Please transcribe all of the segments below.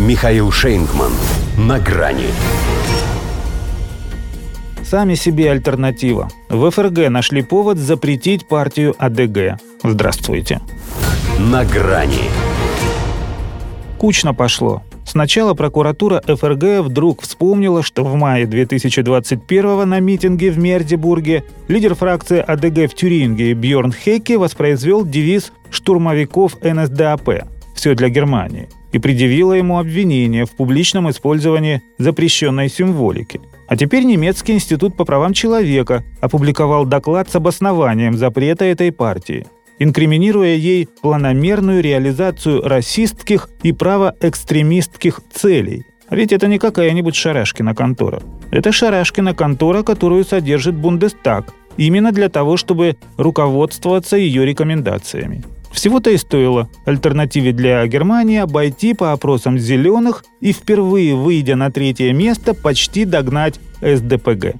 Михаил Шейнгман. На грани. Сами себе альтернатива. В ФРГ нашли повод запретить партию АДГ. Здравствуйте. На грани. Кучно пошло. Сначала прокуратура ФРГ вдруг вспомнила, что в мае 2021 на митинге в Мердебурге лидер фракции АДГ в Тюринге Бьорн Хекке воспроизвел девиз штурмовиков НСДАП «Все для Германии» и предъявила ему обвинение в публичном использовании запрещенной символики. А теперь немецкий институт по правам человека опубликовал доклад с обоснованием запрета этой партии – инкриминируя ей планомерную реализацию расистских и правоэкстремистских целей. Ведь это не какая-нибудь Шарашкина контора. Это Шарашкина контора, которую содержит Бундестаг, именно для того, чтобы руководствоваться ее рекомендациями. Всего-то и стоило альтернативе для Германии обойти по опросам зеленых и впервые, выйдя на третье место, почти догнать СДПГ.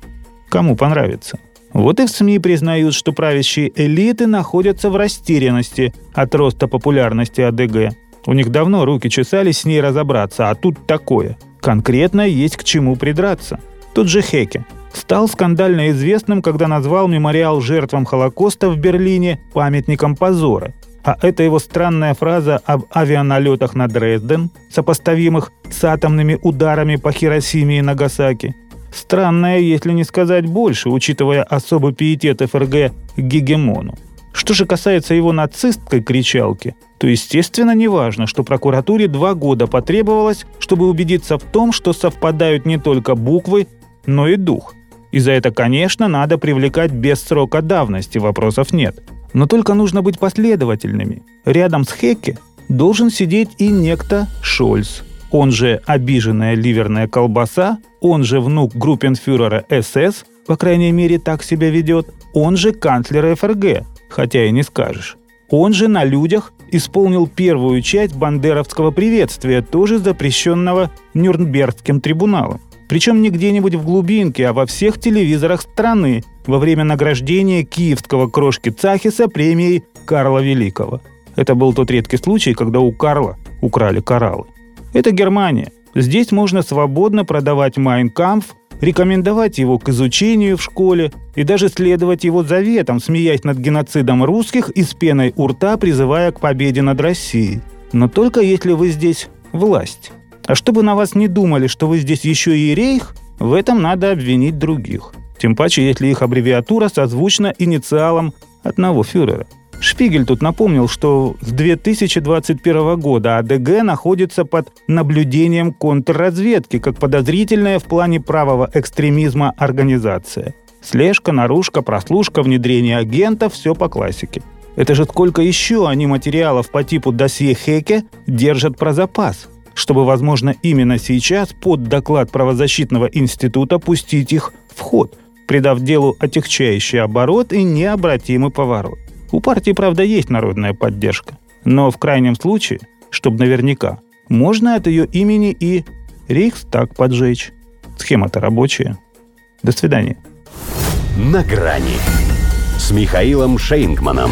Кому понравится. Вот и в СМИ признают, что правящие элиты находятся в растерянности от роста популярности АДГ. У них давно руки чесались с ней разобраться, а тут такое. Конкретно есть к чему придраться. Тут же Хеке стал скандально известным, когда назвал мемориал жертвам Холокоста в Берлине памятником позора. А это его странная фраза об авианалетах на Дрезден, сопоставимых с атомными ударами по Хиросиме и Нагасаки – Странное, если не сказать больше, учитывая особый пиетет ФРГ к гегемону. Что же касается его нацистской кричалки, то естественно не важно, что прокуратуре два года потребовалось, чтобы убедиться в том, что совпадают не только буквы, но и дух. И за это, конечно, надо привлекать без срока давности, вопросов нет. Но только нужно быть последовательными. Рядом с Хекке должен сидеть и некто Шольц – он же обиженная ливерная колбаса, он же внук группенфюрера СС, по крайней мере так себя ведет, он же канцлер ФРГ, хотя и не скажешь. Он же на людях исполнил первую часть бандеровского приветствия, тоже запрещенного Нюрнбергским трибуналом. Причем не где-нибудь в глубинке, а во всех телевизорах страны во время награждения киевского крошки Цахиса премией Карла Великого. Это был тот редкий случай, когда у Карла украли кораллы. Это Германия. Здесь можно свободно продавать Майнкамф, рекомендовать его к изучению в школе и даже следовать его заветам, смеясь над геноцидом русских и с пеной у рта призывая к победе над Россией. Но только если вы здесь власть. А чтобы на вас не думали, что вы здесь еще и рейх, в этом надо обвинить других. Тем паче, если их аббревиатура созвучна инициалам одного фюрера – Шпигель тут напомнил, что с 2021 года АДГ находится под наблюдением контрразведки как подозрительная в плане правого экстремизма организация. Слежка, наружка, прослушка, внедрение агентов – все по классике. Это же сколько еще они материалов по типу досье Хеке держат про запас, чтобы, возможно, именно сейчас под доклад правозащитного института пустить их в ход, придав делу отягчающий оборот и необратимый поворот. У партии, правда, есть народная поддержка. Но в крайнем случае, чтобы наверняка, можно от ее имени и Рейхстаг поджечь. Схема-то рабочая. До свидания. На грани с Михаилом Шейнгманом.